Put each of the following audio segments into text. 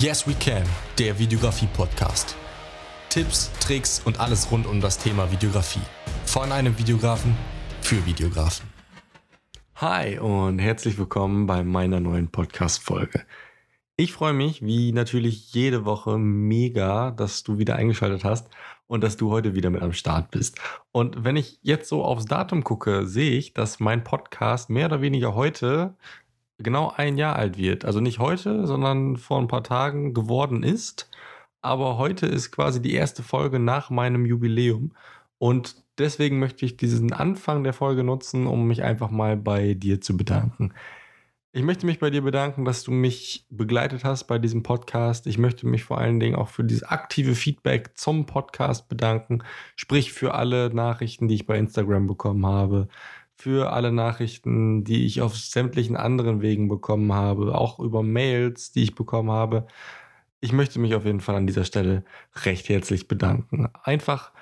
Yes We Can, der Videografie-Podcast. Tipps, Tricks und alles rund um das Thema Videografie. Von einem Videografen für Videografen. Hi und herzlich willkommen bei meiner neuen Podcast-Folge. Ich freue mich, wie natürlich jede Woche, mega, dass du wieder eingeschaltet hast und dass du heute wieder mit am Start bist. Und wenn ich jetzt so aufs Datum gucke, sehe ich, dass mein Podcast mehr oder weniger heute genau ein Jahr alt wird. Also nicht heute, sondern vor ein paar Tagen geworden ist. Aber heute ist quasi die erste Folge nach meinem Jubiläum. Und deswegen möchte ich diesen Anfang der Folge nutzen, um mich einfach mal bei dir zu bedanken. Ich möchte mich bei dir bedanken, dass du mich begleitet hast bei diesem Podcast. Ich möchte mich vor allen Dingen auch für dieses aktive Feedback zum Podcast bedanken. Sprich für alle Nachrichten, die ich bei Instagram bekommen habe, für alle Nachrichten, die ich auf sämtlichen anderen Wegen bekommen habe, auch über Mails, die ich bekommen habe. Ich möchte mich auf jeden Fall an dieser Stelle recht herzlich bedanken. Einfach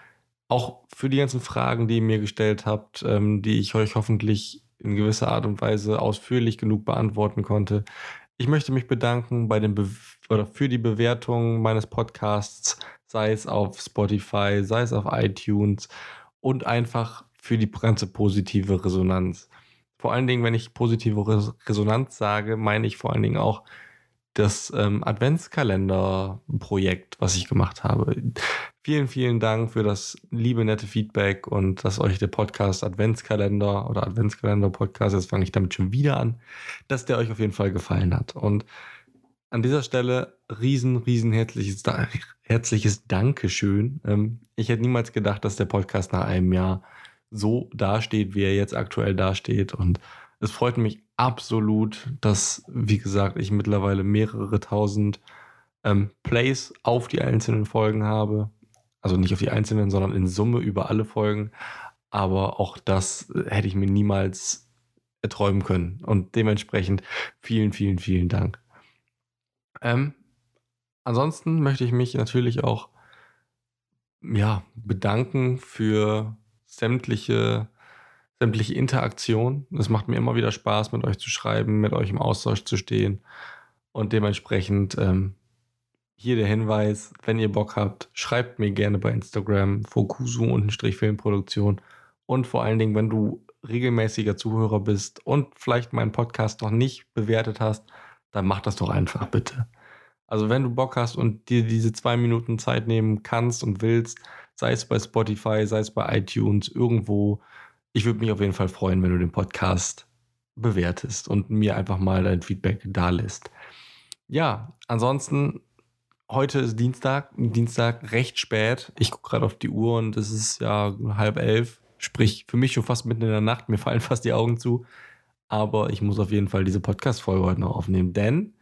auch für die ganzen Fragen, die ihr mir gestellt habt, ähm, die ich euch hoffentlich in gewisser Art und Weise ausführlich genug beantworten konnte. Ich möchte mich bedanken bei den Be oder für die Bewertung meines Podcasts, sei es auf Spotify, sei es auf iTunes und einfach für die ganze positive Resonanz. Vor allen Dingen, wenn ich positive Resonanz sage, meine ich vor allen Dingen auch das ähm, Adventskalender-Projekt, was ich gemacht habe. Vielen, vielen Dank für das liebe, nette Feedback und dass euch der Podcast Adventskalender oder Adventskalender-Podcast, jetzt fange ich damit schon wieder an, dass der euch auf jeden Fall gefallen hat. Und an dieser Stelle riesen, riesen herzliches, herzliches Dankeschön. Ähm, ich hätte niemals gedacht, dass der Podcast nach einem Jahr so dasteht, wie er jetzt aktuell dasteht. Und es freut mich absolut, dass, wie gesagt, ich mittlerweile mehrere tausend ähm, Plays auf die einzelnen Folgen habe. Also nicht auf die einzelnen, sondern in Summe über alle Folgen. Aber auch das hätte ich mir niemals erträumen können. Und dementsprechend vielen, vielen, vielen Dank. Ähm, ansonsten möchte ich mich natürlich auch ja, bedanken für sämtliche, sämtliche Interaktion. Es macht mir immer wieder Spaß, mit euch zu schreiben, mit euch im Austausch zu stehen. Und dementsprechend ähm, hier der Hinweis, wenn ihr Bock habt, schreibt mir gerne bei Instagram Fokusu-Filmproduktion. Und vor allen Dingen, wenn du regelmäßiger Zuhörer bist und vielleicht meinen Podcast noch nicht bewertet hast, dann mach das doch einfach bitte. Also wenn du Bock hast und dir diese zwei Minuten Zeit nehmen kannst und willst, sei es bei Spotify, sei es bei iTunes, irgendwo. Ich würde mich auf jeden Fall freuen, wenn du den Podcast bewertest und mir einfach mal dein Feedback da lässt. Ja, ansonsten, heute ist Dienstag, Dienstag recht spät. Ich gucke gerade auf die Uhr und es ist ja halb elf, sprich für mich schon fast mitten in der Nacht. Mir fallen fast die Augen zu. Aber ich muss auf jeden Fall diese Podcast-Folge heute noch aufnehmen, denn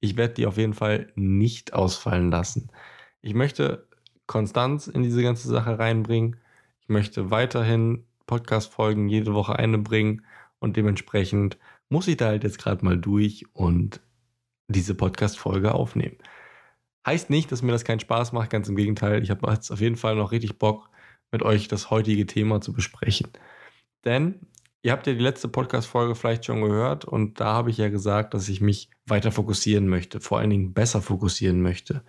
ich werde die auf jeden Fall nicht ausfallen lassen. Ich möchte Konstanz in diese ganze Sache reinbringen. Ich möchte weiterhin Podcast-Folgen jede Woche eine bringen und dementsprechend muss ich da halt jetzt gerade mal durch und diese Podcast-Folge aufnehmen. Heißt nicht, dass mir das keinen Spaß macht, ganz im Gegenteil. Ich habe jetzt auf jeden Fall noch richtig Bock, mit euch das heutige Thema zu besprechen. Denn ihr habt ja die letzte Podcast-Folge vielleicht schon gehört und da habe ich ja gesagt, dass ich mich weiter fokussieren möchte, vor allen Dingen besser fokussieren möchte.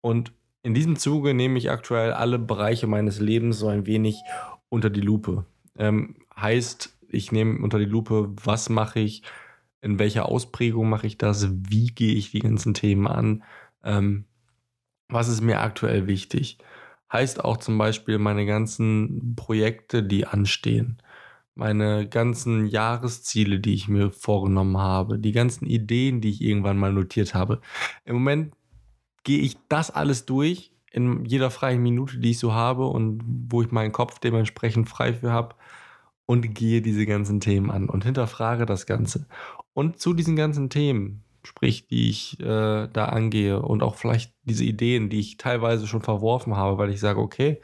Und in diesem Zuge nehme ich aktuell alle Bereiche meines Lebens so ein wenig unter die Lupe. Ähm, heißt, ich nehme unter die Lupe, was mache ich, in welcher Ausprägung mache ich das, wie gehe ich die ganzen Themen an, ähm, was ist mir aktuell wichtig. Heißt auch zum Beispiel meine ganzen Projekte, die anstehen, meine ganzen Jahresziele, die ich mir vorgenommen habe, die ganzen Ideen, die ich irgendwann mal notiert habe. Im Moment gehe ich das alles durch in jeder freien Minute, die ich so habe und wo ich meinen Kopf dementsprechend frei für habe und gehe diese ganzen Themen an und hinterfrage das Ganze. Und zu diesen ganzen Themen, sprich, die ich äh, da angehe und auch vielleicht diese Ideen, die ich teilweise schon verworfen habe, weil ich sage, okay,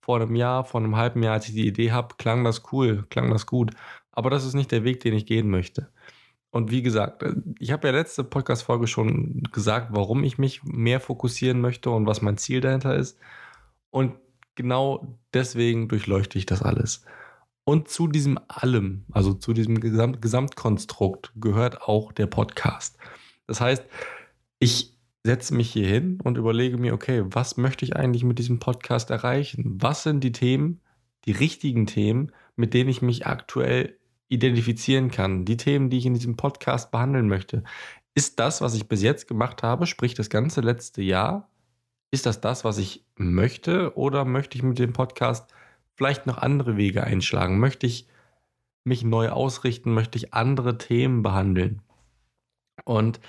vor einem Jahr, vor einem halben Jahr, als ich die Idee habe, klang das cool, klang das gut. Aber das ist nicht der Weg, den ich gehen möchte. Und wie gesagt, äh, ich habe ja letzte Podcast-Folge schon gesagt, warum ich mich mehr fokussieren möchte und was mein Ziel dahinter ist. Und genau deswegen durchleuchte ich das alles. Und zu diesem allem, also zu diesem Gesamt Gesamtkonstrukt, gehört auch der Podcast. Das heißt, ich setze mich hier hin und überlege mir, okay, was möchte ich eigentlich mit diesem Podcast erreichen? Was sind die Themen, die richtigen Themen, mit denen ich mich aktuell identifizieren kann? Die Themen, die ich in diesem Podcast behandeln möchte. Ist das, was ich bis jetzt gemacht habe, sprich das ganze letzte Jahr, ist das das, was ich möchte oder möchte ich mit dem Podcast vielleicht noch andere Wege einschlagen? Möchte ich mich neu ausrichten? Möchte ich andere Themen behandeln? Und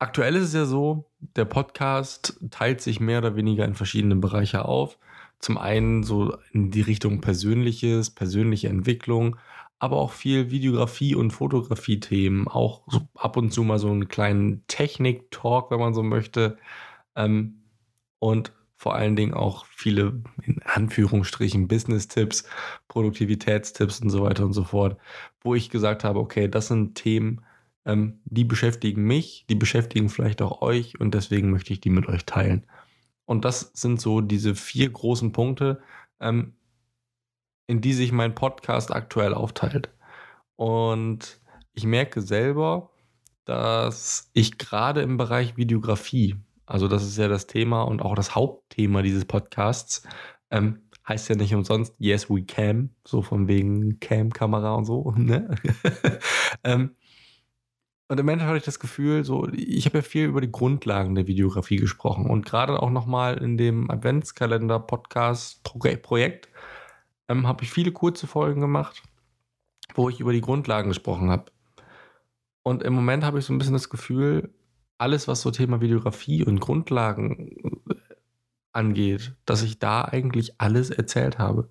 aktuell ist es ja so, der Podcast teilt sich mehr oder weniger in verschiedene Bereiche auf. Zum einen so in die Richtung Persönliches, persönliche Entwicklung, aber auch viel Videografie und Fotografie-Themen, auch so ab und zu mal so einen kleinen Technik-Talk, wenn man so möchte. Ähm, und vor allen Dingen auch viele, in Anführungsstrichen, Business-Tipps, Produktivitätstipps und so weiter und so fort, wo ich gesagt habe, okay, das sind Themen, ähm, die beschäftigen mich, die beschäftigen vielleicht auch euch und deswegen möchte ich die mit euch teilen. Und das sind so diese vier großen Punkte, ähm, in die sich mein Podcast aktuell aufteilt. Und ich merke selber, dass ich gerade im Bereich Videografie, also das ist ja das Thema und auch das Hauptthema dieses Podcasts, ähm, heißt ja nicht umsonst Yes We Cam, so von wegen Cam-Kamera und so. Ne? ähm, und im Endeffekt hatte ich das Gefühl, so, ich habe ja viel über die Grundlagen der Videografie gesprochen und gerade auch nochmal in dem Adventskalender-Podcast-Projekt ähm, habe ich viele kurze Folgen gemacht, wo ich über die Grundlagen gesprochen habe. Und im Moment habe ich so ein bisschen das Gefühl, alles, was so Thema Videografie und Grundlagen äh, angeht, dass ich da eigentlich alles erzählt habe.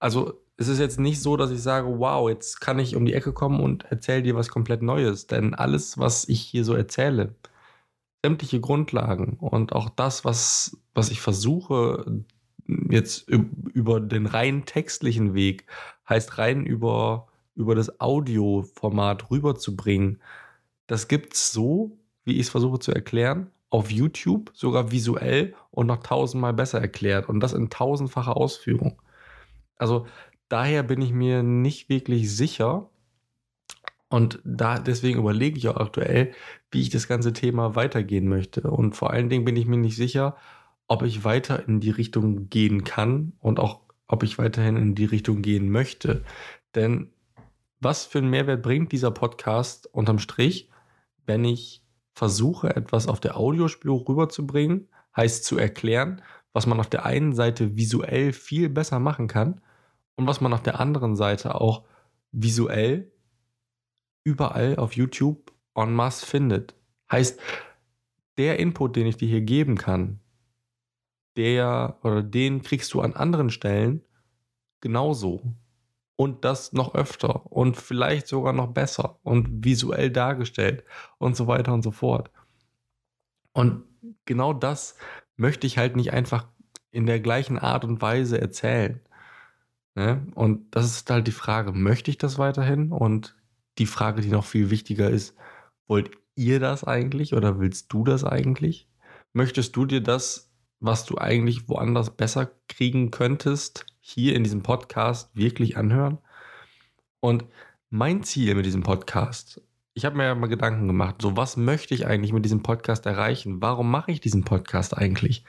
Also es ist jetzt nicht so, dass ich sage, wow, jetzt kann ich um die Ecke kommen und erzähle dir was komplett Neues. Denn alles, was ich hier so erzähle, sämtliche Grundlagen und auch das, was, was ich versuche, jetzt über den rein textlichen Weg, heißt rein über, über das Audioformat rüberzubringen, das gibt es so, wie ich es versuche zu erklären, auf YouTube, sogar visuell und noch tausendmal besser erklärt. Und das in tausendfacher Ausführung. Also daher bin ich mir nicht wirklich sicher. Und da deswegen überlege ich auch aktuell, wie ich das ganze Thema weitergehen möchte. Und vor allen Dingen bin ich mir nicht sicher, ob ich weiter in die Richtung gehen kann und auch ob ich weiterhin in die Richtung gehen möchte. Denn was für einen Mehrwert bringt dieser Podcast unterm Strich, wenn ich versuche, etwas auf der Audiospur rüberzubringen, heißt zu erklären, was man auf der einen Seite visuell viel besser machen kann und was man auf der anderen Seite auch visuell überall auf YouTube en masse findet. Heißt, der Input, den ich dir hier geben kann, der oder den kriegst du an anderen Stellen genauso. Und das noch öfter und vielleicht sogar noch besser und visuell dargestellt und so weiter und so fort. Und genau das möchte ich halt nicht einfach in der gleichen Art und Weise erzählen. Ne? Und das ist halt die Frage, möchte ich das weiterhin? Und die Frage, die noch viel wichtiger ist, wollt ihr das eigentlich oder willst du das eigentlich? Möchtest du dir das was du eigentlich woanders besser kriegen könntest, hier in diesem Podcast wirklich anhören. Und mein Ziel mit diesem Podcast, ich habe mir ja mal Gedanken gemacht, so was möchte ich eigentlich mit diesem Podcast erreichen? Warum mache ich diesen Podcast eigentlich?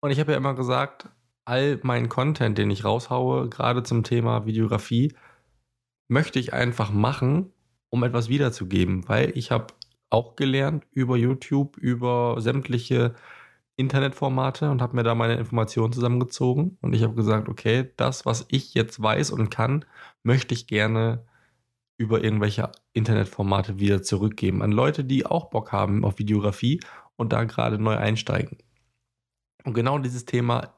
Und ich habe ja immer gesagt, all meinen Content, den ich raushaue, gerade zum Thema Videografie, möchte ich einfach machen, um etwas wiederzugeben, weil ich habe auch gelernt über YouTube, über sämtliche Internetformate und habe mir da meine Informationen zusammengezogen. Und ich habe gesagt, okay, das, was ich jetzt weiß und kann, möchte ich gerne über irgendwelche Internetformate wieder zurückgeben an Leute, die auch Bock haben auf Videografie und da gerade neu einsteigen. Und genau dieses Thema,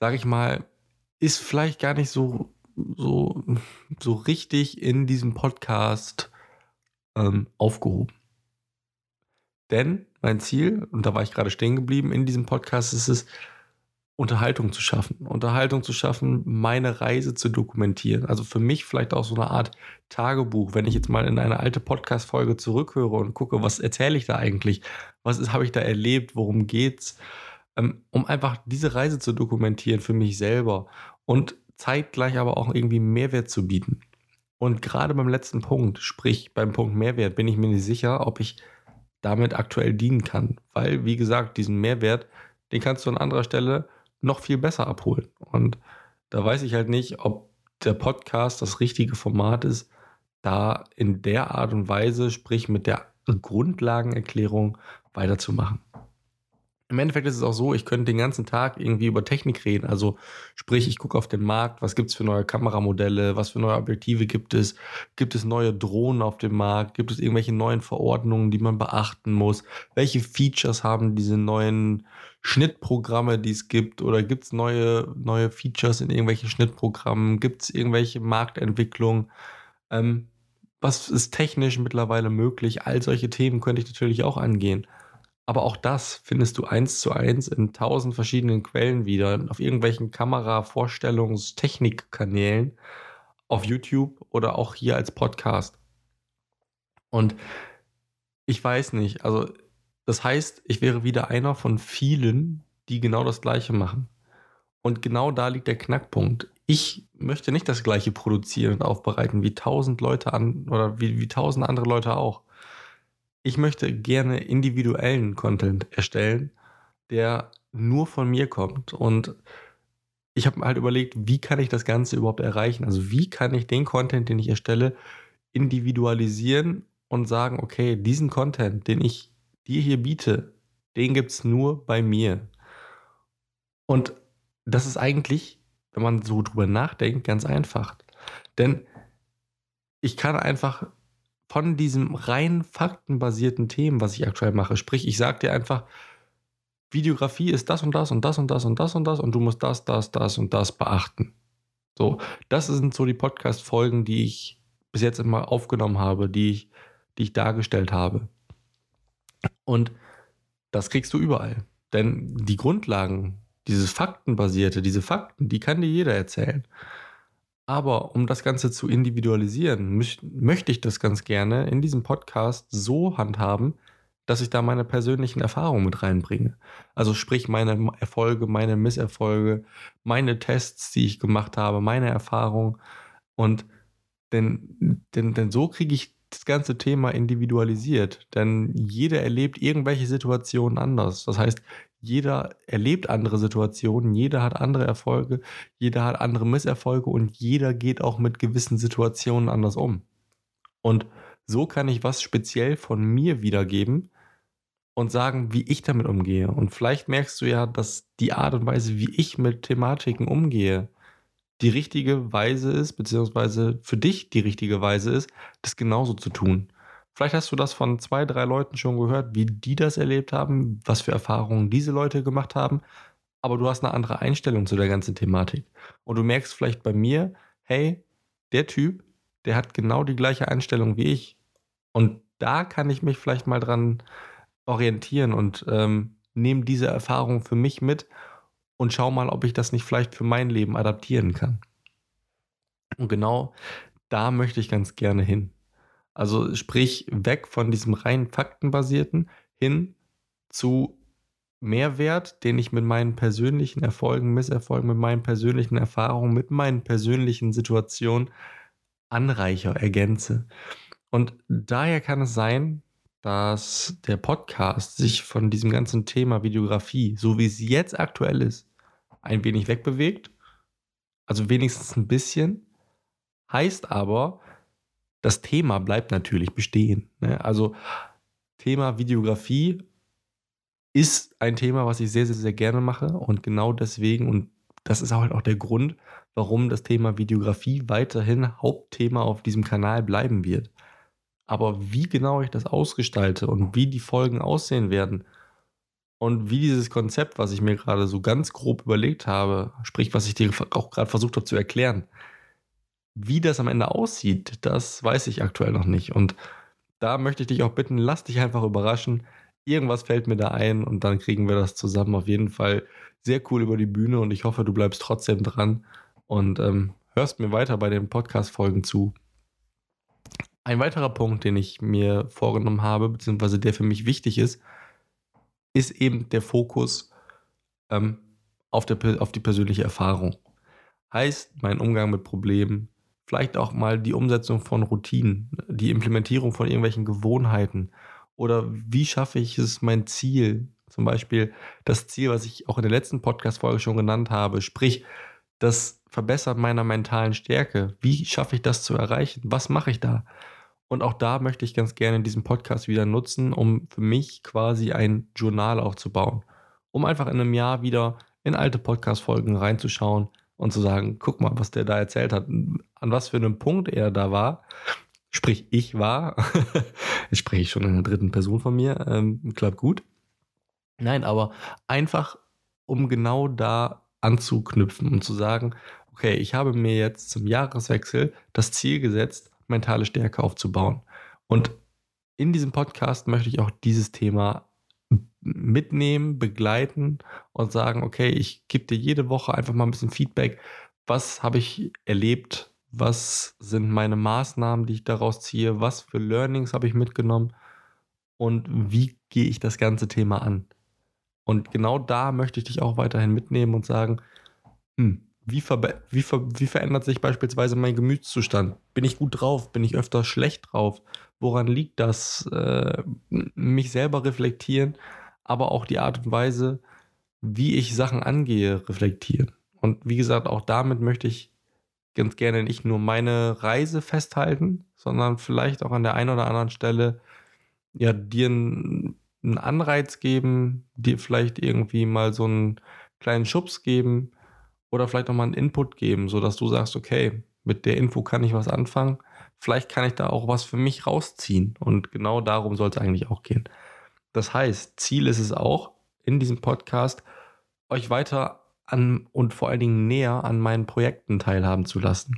sage ich mal, ist vielleicht gar nicht so, so, so richtig in diesem Podcast ähm, aufgehoben. Denn mein Ziel, und da war ich gerade stehen geblieben in diesem Podcast, ist es, Unterhaltung zu schaffen. Unterhaltung zu schaffen, meine Reise zu dokumentieren. Also für mich vielleicht auch so eine Art Tagebuch, wenn ich jetzt mal in eine alte Podcast-Folge zurückhöre und gucke, was erzähle ich da eigentlich? Was habe ich da erlebt? Worum geht's? Ähm, um einfach diese Reise zu dokumentieren für mich selber und zeitgleich aber auch irgendwie Mehrwert zu bieten. Und gerade beim letzten Punkt, sprich beim Punkt Mehrwert, bin ich mir nicht sicher, ob ich damit aktuell dienen kann. Weil, wie gesagt, diesen Mehrwert, den kannst du an anderer Stelle noch viel besser abholen. Und da weiß ich halt nicht, ob der Podcast das richtige Format ist, da in der Art und Weise, sprich mit der Grundlagenerklärung, weiterzumachen. Im Endeffekt ist es auch so, ich könnte den ganzen Tag irgendwie über Technik reden. Also sprich, ich gucke auf den Markt, was gibt es für neue Kameramodelle, was für neue Objektive gibt es, gibt es neue Drohnen auf dem Markt, gibt es irgendwelche neuen Verordnungen, die man beachten muss, welche Features haben diese neuen Schnittprogramme, die es gibt, oder gibt es neue, neue Features in irgendwelchen Schnittprogrammen, gibt es irgendwelche Marktentwicklungen. Ähm, was ist technisch mittlerweile möglich? All solche Themen könnte ich natürlich auch angehen. Aber auch das findest du eins zu eins in tausend verschiedenen Quellen wieder, auf irgendwelchen Kamera-Vorstellungstechnikkanälen, auf YouTube oder auch hier als Podcast. Und ich weiß nicht, also das heißt, ich wäre wieder einer von vielen, die genau das Gleiche machen. Und genau da liegt der Knackpunkt ich möchte nicht das gleiche produzieren und aufbereiten wie tausend Leute an oder wie, wie tausend andere Leute auch. Ich möchte gerne individuellen Content erstellen, der nur von mir kommt. Und ich habe halt überlegt, wie kann ich das Ganze überhaupt erreichen? Also wie kann ich den Content, den ich erstelle, individualisieren und sagen, okay, diesen Content, den ich dir hier biete, den gibt es nur bei mir. Und das ist eigentlich wenn man so drüber nachdenkt, ganz einfach. Denn ich kann einfach von diesem rein faktenbasierten Themen, was ich aktuell mache, sprich, ich sage dir einfach, Videografie ist das und das und das und das und das und das und du musst das, das, das und das beachten. So, das sind so die Podcast-Folgen, die ich bis jetzt immer aufgenommen habe, die ich, die ich dargestellt habe. Und das kriegst du überall. Denn die Grundlagen, dieses Faktenbasierte, diese Fakten, die kann dir jeder erzählen. Aber um das Ganze zu individualisieren, möchte ich das ganz gerne in diesem Podcast so handhaben, dass ich da meine persönlichen Erfahrungen mit reinbringe. Also sprich meine Erfolge, meine Misserfolge, meine Tests, die ich gemacht habe, meine Erfahrungen. Und denn, denn, denn so kriege ich das ganze Thema individualisiert. Denn jeder erlebt irgendwelche Situationen anders. Das heißt, jeder erlebt andere Situationen, jeder hat andere Erfolge, jeder hat andere Misserfolge und jeder geht auch mit gewissen Situationen anders um. Und so kann ich was speziell von mir wiedergeben und sagen, wie ich damit umgehe. Und vielleicht merkst du ja, dass die Art und Weise, wie ich mit Thematiken umgehe, die richtige Weise ist, beziehungsweise für dich die richtige Weise ist, das genauso zu tun. Vielleicht hast du das von zwei, drei Leuten schon gehört, wie die das erlebt haben, was für Erfahrungen diese Leute gemacht haben. Aber du hast eine andere Einstellung zu der ganzen Thematik. Und du merkst vielleicht bei mir, hey, der Typ, der hat genau die gleiche Einstellung wie ich. Und da kann ich mich vielleicht mal dran orientieren und ähm, nehme diese Erfahrung für mich mit und schau mal, ob ich das nicht vielleicht für mein Leben adaptieren kann. Und genau da möchte ich ganz gerne hin. Also sprich weg von diesem rein faktenbasierten hin zu Mehrwert, den ich mit meinen persönlichen Erfolgen, Misserfolgen, mit meinen persönlichen Erfahrungen, mit meinen persönlichen Situationen anreicher, ergänze. Und daher kann es sein, dass der Podcast sich von diesem ganzen Thema Videografie, so wie es jetzt aktuell ist, ein wenig wegbewegt. Also wenigstens ein bisschen. Heißt aber, das Thema bleibt natürlich bestehen. Ne? Also Thema Videografie ist ein Thema, was ich sehr, sehr, sehr gerne mache und genau deswegen, und das ist halt auch der Grund, warum das Thema Videografie weiterhin Hauptthema auf diesem Kanal bleiben wird. Aber wie genau ich das ausgestalte und wie die Folgen aussehen werden und wie dieses Konzept, was ich mir gerade so ganz grob überlegt habe, sprich, was ich dir auch gerade versucht habe zu erklären, wie das am Ende aussieht, das weiß ich aktuell noch nicht. Und da möchte ich dich auch bitten, lass dich einfach überraschen. Irgendwas fällt mir da ein und dann kriegen wir das zusammen auf jeden Fall sehr cool über die Bühne und ich hoffe, du bleibst trotzdem dran und ähm, hörst mir weiter bei den Podcast-Folgen zu. Ein weiterer Punkt, den ich mir vorgenommen habe, beziehungsweise der für mich wichtig ist, ist eben der Fokus ähm, auf, der, auf die persönliche Erfahrung. Heißt, mein Umgang mit Problemen, vielleicht auch mal die Umsetzung von Routinen, die Implementierung von irgendwelchen Gewohnheiten Oder wie schaffe ich es, mein Ziel, zum Beispiel das Ziel, was ich auch in der letzten Podcast-Folge schon genannt habe, sprich das Verbessern meiner mentalen Stärke. Wie schaffe ich das zu erreichen? Was mache ich da? Und auch da möchte ich ganz gerne diesen Podcast wieder nutzen, um für mich quasi ein Journal aufzubauen. Um einfach in einem Jahr wieder in alte Podcast-Folgen reinzuschauen und zu sagen, guck mal, was der da erzählt hat, an was für einem Punkt er da war. Sprich, ich war. Jetzt spreche ich schon in der dritten Person von mir. Ähm, klappt gut. Nein, aber einfach, um genau da anzuknüpfen und zu sagen, okay, ich habe mir jetzt zum Jahreswechsel das Ziel gesetzt, mentale Stärke aufzubauen. Und in diesem Podcast möchte ich auch dieses Thema mitnehmen, begleiten und sagen, okay, ich gebe dir jede Woche einfach mal ein bisschen Feedback. Was habe ich erlebt? Was sind meine Maßnahmen, die ich daraus ziehe? Was für Learnings habe ich mitgenommen? Und wie gehe ich das ganze Thema an? Und genau da möchte ich dich auch weiterhin mitnehmen und sagen, hm, wie, wie, ver wie verändert sich beispielsweise mein Gemütszustand? Bin ich gut drauf? Bin ich öfter schlecht drauf? Woran liegt das? Äh, mich selber reflektieren, aber auch die Art und Weise, wie ich Sachen angehe, reflektieren. Und wie gesagt, auch damit möchte ich ganz gerne nicht nur meine Reise festhalten, sondern vielleicht auch an der einen oder anderen Stelle ja dir einen, einen Anreiz geben, dir vielleicht irgendwie mal so einen kleinen Schubs geben, oder vielleicht auch mal einen Input geben, sodass du sagst, okay, mit der Info kann ich was anfangen. Vielleicht kann ich da auch was für mich rausziehen. Und genau darum soll es eigentlich auch gehen. Das heißt, Ziel ist es auch, in diesem Podcast euch weiter an und vor allen Dingen näher an meinen Projekten teilhaben zu lassen.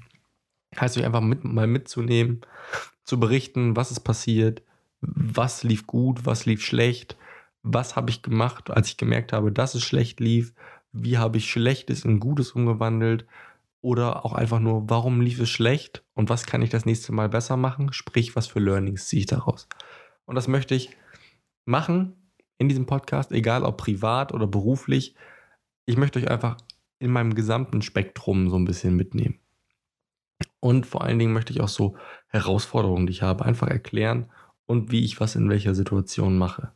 Heißt euch einfach mit, mal mitzunehmen, zu berichten, was ist passiert, was lief gut, was lief schlecht, was habe ich gemacht, als ich gemerkt habe, dass es schlecht lief, wie habe ich Schlechtes in Gutes umgewandelt oder auch einfach nur, warum lief es schlecht und was kann ich das nächste Mal besser machen, sprich, was für Learnings ziehe ich daraus. Und das möchte ich machen in diesem Podcast, egal ob privat oder beruflich. Ich möchte euch einfach in meinem gesamten Spektrum so ein bisschen mitnehmen. Und vor allen Dingen möchte ich auch so Herausforderungen, die ich habe, einfach erklären und wie ich was in welcher Situation mache.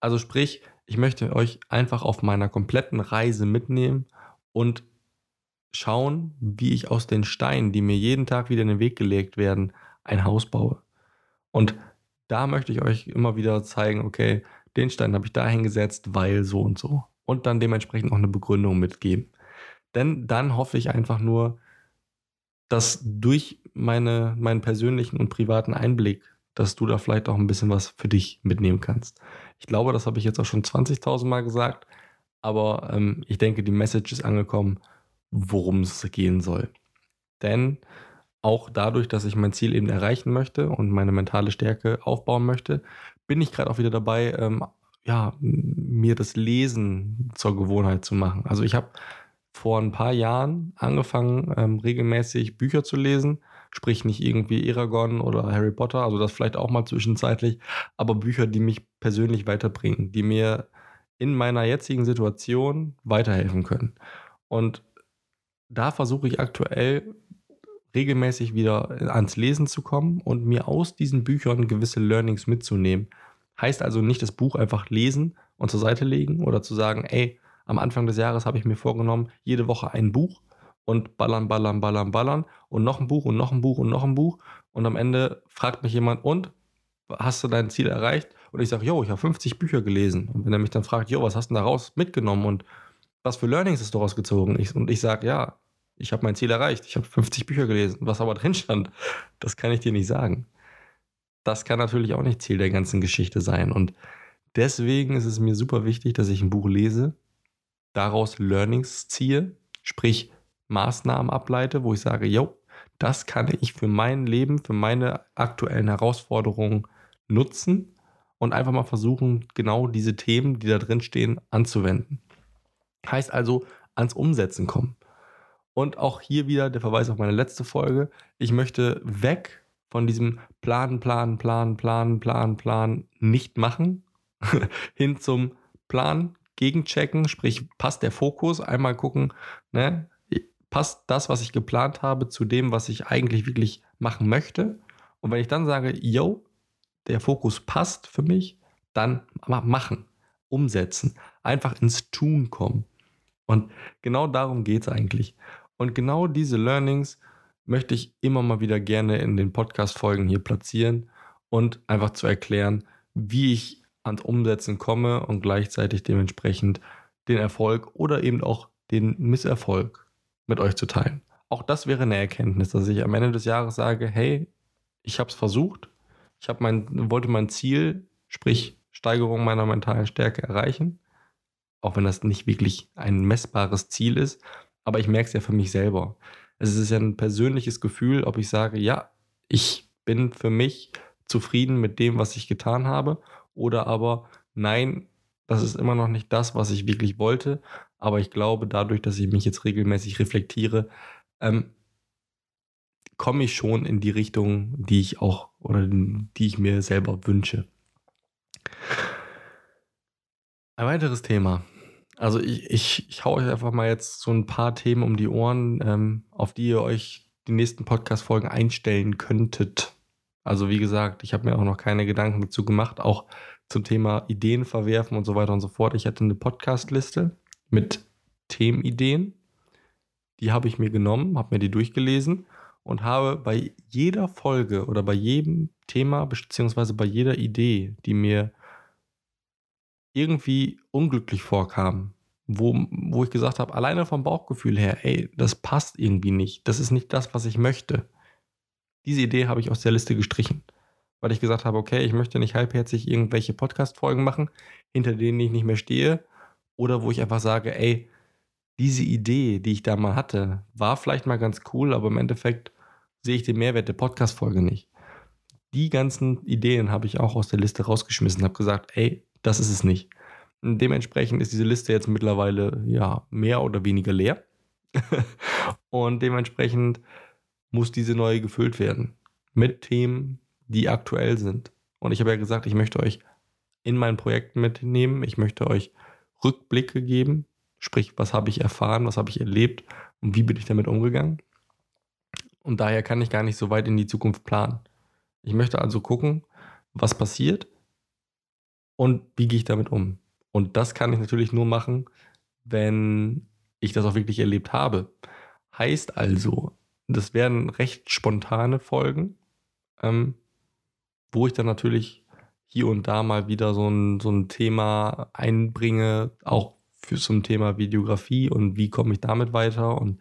Also sprich, ich möchte euch einfach auf meiner kompletten Reise mitnehmen und schauen, wie ich aus den Steinen, die mir jeden Tag wieder in den Weg gelegt werden, ein Haus baue. Und da möchte ich euch immer wieder zeigen, okay, den Stein habe ich da hingesetzt, weil so und so. Und dann dementsprechend auch eine Begründung mitgeben. Denn dann hoffe ich einfach nur, dass durch meine, meinen persönlichen und privaten Einblick, dass du da vielleicht auch ein bisschen was für dich mitnehmen kannst. Ich glaube, das habe ich jetzt auch schon 20.000 Mal gesagt, aber ähm, ich denke, die Message ist angekommen, worum es gehen soll. Denn auch dadurch, dass ich mein Ziel eben erreichen möchte und meine mentale Stärke aufbauen möchte, bin ich gerade auch wieder dabei, ähm, ja, mir das Lesen zur Gewohnheit zu machen. Also ich habe vor ein paar Jahren angefangen, ähm, regelmäßig Bücher zu lesen Sprich nicht irgendwie Eragon oder Harry Potter, also das vielleicht auch mal zwischenzeitlich, aber Bücher, die mich persönlich weiterbringen, die mir in meiner jetzigen Situation weiterhelfen können. Und da versuche ich aktuell regelmäßig wieder ans Lesen zu kommen und mir aus diesen Büchern gewisse Learnings mitzunehmen. Heißt also nicht das Buch einfach lesen und zur Seite legen oder zu sagen, ey, am Anfang des Jahres habe ich mir vorgenommen, jede Woche ein Buch und ballern, ballern, ballern, ballern und noch ein Buch und noch ein Buch und noch ein Buch. Und am Ende fragt mich jemand, und hast du dein Ziel erreicht? Und ich sage, jo, ich habe 50 Bücher gelesen. Und wenn er mich dann fragt, jo, was hast du daraus mitgenommen und was für Learnings hast du rausgezogen? Ich, und ich sage, ja, ich habe mein Ziel erreicht. Ich habe 50 Bücher gelesen. Was aber drin stand, das kann ich dir nicht sagen. Das kann natürlich auch nicht Ziel der ganzen Geschichte sein. Und deswegen ist es mir super wichtig, dass ich ein Buch lese, daraus Learnings ziehe, sprich Maßnahmen ableite, wo ich sage, jo, das kann ich für mein Leben, für meine aktuellen Herausforderungen nutzen und einfach mal versuchen, genau diese Themen, die da drin stehen, anzuwenden. Heißt also, ans Umsetzen kommen. Und auch hier wieder der Verweis auf meine letzte Folge. Ich möchte weg von diesem Planen, Planen, Planen, Planen, Planen, Planen nicht machen, hin zum Plan, gegenchecken, sprich, passt der Fokus, einmal gucken, ne, passt das, was ich geplant habe, zu dem, was ich eigentlich wirklich machen möchte. Und wenn ich dann sage, yo, der Fokus passt für mich, dann machen, umsetzen, einfach ins Tun kommen. Und genau darum geht es eigentlich. Und genau diese Learnings möchte ich immer mal wieder gerne in den Podcast-Folgen hier platzieren und einfach zu erklären, wie ich ans Umsetzen komme und gleichzeitig dementsprechend den Erfolg oder eben auch den Misserfolg mit euch zu teilen. Auch das wäre eine Erkenntnis, dass ich am Ende des Jahres sage, hey, ich habe es versucht, ich mein, wollte mein Ziel, sprich Steigerung meiner mentalen Stärke erreichen, auch wenn das nicht wirklich ein messbares Ziel ist, aber ich merke es ja für mich selber. Es ist ja ein persönliches Gefühl, ob ich sage, ja, ich bin für mich zufrieden mit dem, was ich getan habe, oder aber nein, das ist immer noch nicht das, was ich wirklich wollte, aber ich glaube, dadurch, dass ich mich jetzt regelmäßig reflektiere, ähm, komme ich schon in die Richtung, die ich auch oder die ich mir selber wünsche. Ein weiteres Thema. Also ich, ich, ich hau euch einfach mal jetzt so ein paar Themen um die Ohren, ähm, auf die ihr euch die nächsten Podcast-Folgen einstellen könntet. Also wie gesagt, ich habe mir auch noch keine Gedanken dazu gemacht, auch zum Thema Ideen verwerfen und so weiter und so fort. Ich hatte eine Podcast-Liste mit Themenideen. Die habe ich mir genommen, habe mir die durchgelesen und habe bei jeder Folge oder bei jedem Thema beziehungsweise bei jeder Idee, die mir irgendwie unglücklich vorkam, wo, wo ich gesagt habe, alleine vom Bauchgefühl her, ey, das passt irgendwie nicht, das ist nicht das, was ich möchte. Diese Idee habe ich aus der Liste gestrichen, weil ich gesagt habe, okay, ich möchte nicht halbherzig irgendwelche Podcast-Folgen machen, hinter denen ich nicht mehr stehe oder wo ich einfach sage, ey, diese Idee, die ich da mal hatte, war vielleicht mal ganz cool, aber im Endeffekt sehe ich den Mehrwert der Podcast-Folge nicht. Die ganzen Ideen habe ich auch aus der Liste rausgeschmissen, habe gesagt, ey, das ist es nicht. Und dementsprechend ist diese Liste jetzt mittlerweile ja mehr oder weniger leer. und dementsprechend muss diese neue gefüllt werden mit Themen, die aktuell sind. Und ich habe ja gesagt, ich möchte euch in meinen Projekten mitnehmen. Ich möchte euch Rückblicke geben, Sprich, was habe ich erfahren, was habe ich erlebt und wie bin ich damit umgegangen? Und daher kann ich gar nicht so weit in die Zukunft planen. Ich möchte also gucken, was passiert und wie gehe ich damit um. Und das kann ich natürlich nur machen, wenn ich das auch wirklich erlebt habe. Heißt also, das werden recht spontane Folgen, ähm, wo ich dann natürlich hier und da mal wieder so ein, so ein Thema einbringe, auch für zum Thema Videografie und wie komme ich damit weiter und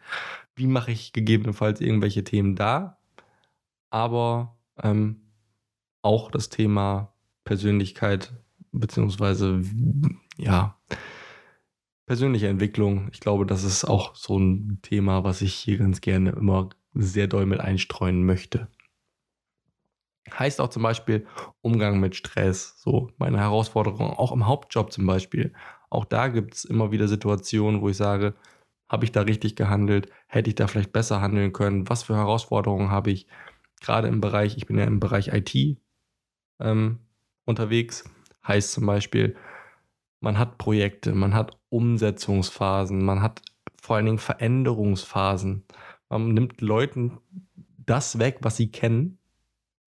wie mache ich gegebenenfalls irgendwelche Themen da. Aber ähm, auch das Thema Persönlichkeit beziehungsweise ja persönliche Entwicklung. Ich glaube, das ist auch so ein Thema, was ich hier ganz gerne immer sehr doll mit einstreuen möchte. Heißt auch zum Beispiel Umgang mit Stress, so meine Herausforderungen, auch im Hauptjob zum Beispiel. Auch da gibt es immer wieder Situationen, wo ich sage, habe ich da richtig gehandelt? Hätte ich da vielleicht besser handeln können? Was für Herausforderungen habe ich? Gerade im Bereich, ich bin ja im Bereich IT ähm, unterwegs, heißt zum Beispiel, man hat Projekte, man hat Umsetzungsphasen, man hat vor allen Dingen Veränderungsphasen. Man nimmt Leuten das weg, was sie kennen,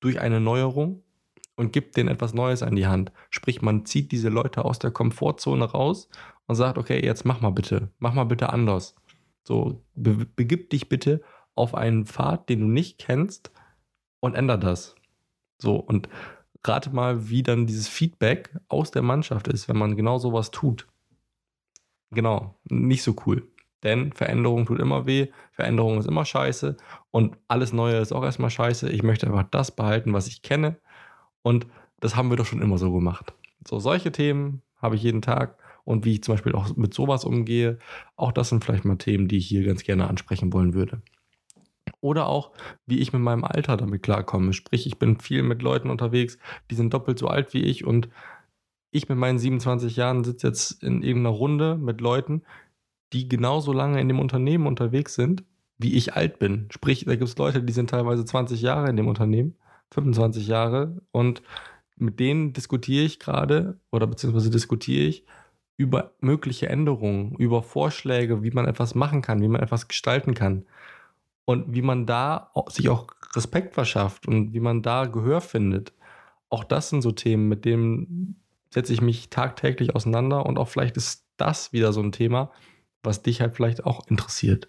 durch eine Neuerung und gibt denen etwas Neues an die Hand. Sprich, man zieht diese Leute aus der Komfortzone raus und sagt, okay, jetzt mach mal bitte, mach mal bitte anders. So, be begib dich bitte auf einen Pfad, den du nicht kennst und änder das. So, und rate mal, wie dann dieses Feedback aus der Mannschaft ist, wenn man genau sowas tut. Genau, nicht so cool. Denn Veränderung tut immer weh, Veränderung ist immer scheiße und alles Neue ist auch erstmal scheiße. Ich möchte einfach das behalten, was ich kenne und das haben wir doch schon immer so gemacht. So, solche Themen habe ich jeden Tag und wie ich zum Beispiel auch mit sowas umgehe, auch das sind vielleicht mal Themen, die ich hier ganz gerne ansprechen wollen würde. Oder auch, wie ich mit meinem Alter damit klarkomme. Sprich, ich bin viel mit Leuten unterwegs, die sind doppelt so alt wie ich und ich mit meinen 27 Jahren sitze jetzt in irgendeiner Runde mit Leuten, die genauso lange in dem Unternehmen unterwegs sind, wie ich alt bin. Sprich, da gibt es Leute, die sind teilweise 20 Jahre in dem Unternehmen 25 Jahre und mit denen diskutiere ich gerade oder beziehungsweise diskutiere ich über mögliche Änderungen, über Vorschläge, wie man etwas machen kann, wie man etwas gestalten kann und wie man da sich auch Respekt verschafft und wie man da Gehör findet. Auch das sind so Themen, mit denen setze ich mich tagtäglich auseinander und auch vielleicht ist das wieder so ein Thema, was dich halt vielleicht auch interessiert.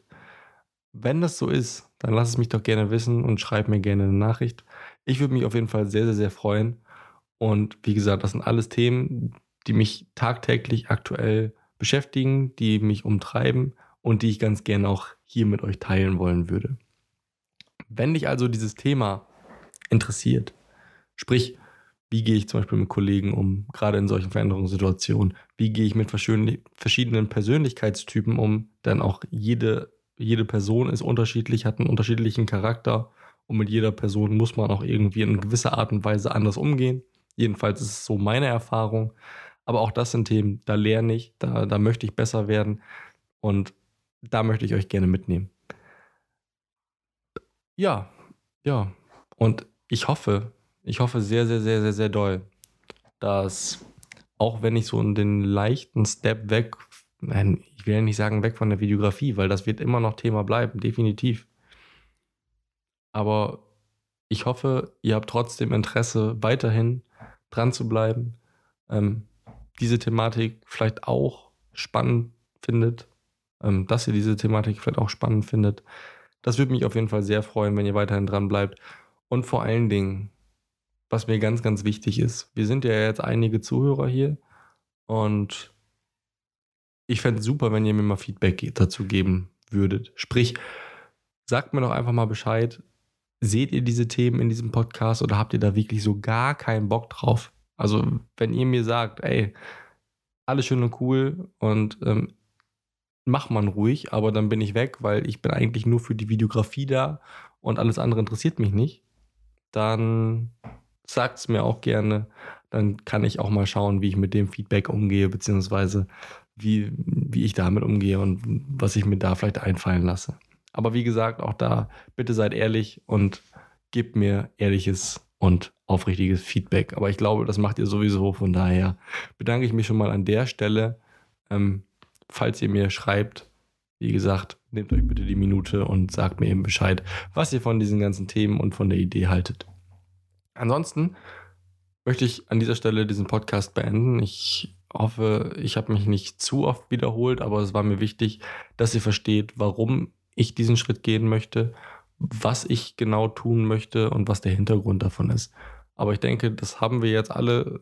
Wenn das so ist, dann lass es mich doch gerne wissen und schreib mir gerne eine Nachricht. Ich würde mich auf jeden Fall sehr, sehr, sehr freuen. Und wie gesagt, das sind alles Themen, die mich tagtäglich aktuell beschäftigen, die mich umtreiben und die ich ganz gerne auch hier mit euch teilen wollen würde. Wenn dich also dieses Thema interessiert, sprich, wie gehe ich zum Beispiel mit Kollegen um, gerade in solchen Veränderungssituationen, wie gehe ich mit verschiedenen Persönlichkeitstypen um, denn auch jede, jede Person ist unterschiedlich, hat einen unterschiedlichen Charakter und mit jeder Person muss man auch irgendwie in gewisser Art und Weise anders umgehen. Jedenfalls ist es so meine Erfahrung. Aber auch das sind Themen, da lerne ich, da, da möchte ich besser werden und da möchte ich euch gerne mitnehmen. Ja, ja. Und ich hoffe, ich hoffe sehr, sehr, sehr, sehr, sehr doll, dass auch wenn ich so den leichten Step weg, ich will ja nicht sagen weg von der Videografie, weil das wird immer noch Thema bleiben, definitiv. Aber ich hoffe, ihr habt trotzdem Interesse, weiterhin dran zu bleiben, ähm, diese Thematik vielleicht auch spannend findet, ähm, dass ihr diese Thematik vielleicht auch spannend findet. Das würde mich auf jeden Fall sehr freuen, wenn ihr weiterhin dran bleibt. Und vor allen Dingen, was mir ganz, ganz wichtig ist, wir sind ja jetzt einige Zuhörer hier und ich fände es super, wenn ihr mir mal Feedback dazu geben würdet. Sprich, sagt mir doch einfach mal Bescheid. Seht ihr diese Themen in diesem Podcast oder habt ihr da wirklich so gar keinen Bock drauf? Also, wenn ihr mir sagt, ey, alles schön und cool und ähm, mach man ruhig, aber dann bin ich weg, weil ich bin eigentlich nur für die Videografie da und alles andere interessiert mich nicht, dann sagt es mir auch gerne. Dann kann ich auch mal schauen, wie ich mit dem Feedback umgehe, beziehungsweise wie, wie ich damit umgehe und was ich mir da vielleicht einfallen lasse. Aber wie gesagt, auch da bitte seid ehrlich und gebt mir ehrliches und aufrichtiges Feedback. Aber ich glaube, das macht ihr sowieso. Von daher bedanke ich mich schon mal an der Stelle. Ähm, falls ihr mir schreibt, wie gesagt, nehmt euch bitte die Minute und sagt mir eben Bescheid, was ihr von diesen ganzen Themen und von der Idee haltet. Ansonsten möchte ich an dieser Stelle diesen Podcast beenden. Ich hoffe, ich habe mich nicht zu oft wiederholt, aber es war mir wichtig, dass ihr versteht, warum ich diesen Schritt gehen möchte was ich genau tun möchte und was der Hintergrund davon ist. Aber ich denke, das haben wir jetzt alle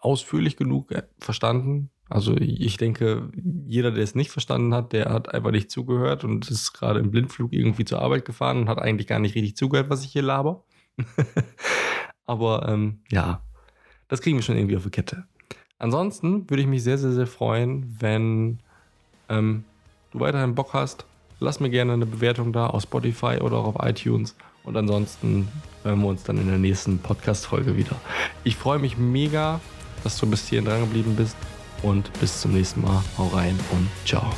ausführlich genug äh, verstanden. Also ich denke, jeder, der es nicht verstanden hat, der hat einfach nicht zugehört und ist gerade im Blindflug irgendwie zur Arbeit gefahren und hat eigentlich gar nicht richtig zugehört, was ich hier laber. Aber ähm, ja, das kriegen wir schon irgendwie auf die Kette. Ansonsten würde ich mich sehr, sehr, sehr freuen, wenn ähm, du weiterhin Bock hast, Lass mir gerne eine Bewertung da auf Spotify oder auch auf iTunes. Und ansonsten hören wir uns dann in der nächsten Podcast-Folge wieder. Ich freue mich mega, dass du bis hierhin dran geblieben bist. Und bis zum nächsten Mal. Hau rein und ciao.